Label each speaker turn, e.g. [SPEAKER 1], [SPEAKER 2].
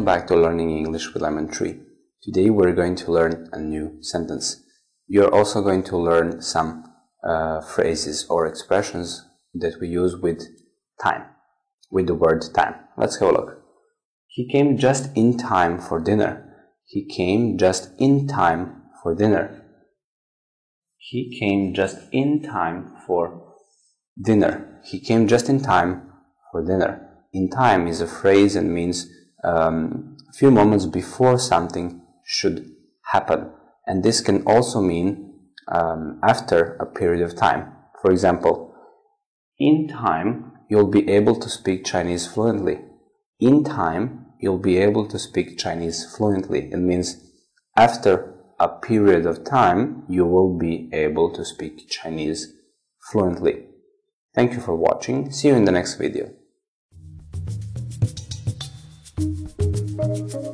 [SPEAKER 1] back to Learning English with Lemon Tree. Today we're going to learn a new sentence. You're also going to learn some uh, phrases or expressions that we use with time, with the word time. Let's have a look. He came just in time for dinner. He came just in time for dinner. He came just in time for dinner. He came just in time for dinner. In time is a phrase and means um, few moments before something should happen. And this can also mean um, after a period of time. For example, in time, you'll be able to speak Chinese fluently. In time, you'll be able to speak Chinese fluently. It means after a period of time, you will be able to speak Chinese fluently. Thank you for watching. See you in the next video. thank you.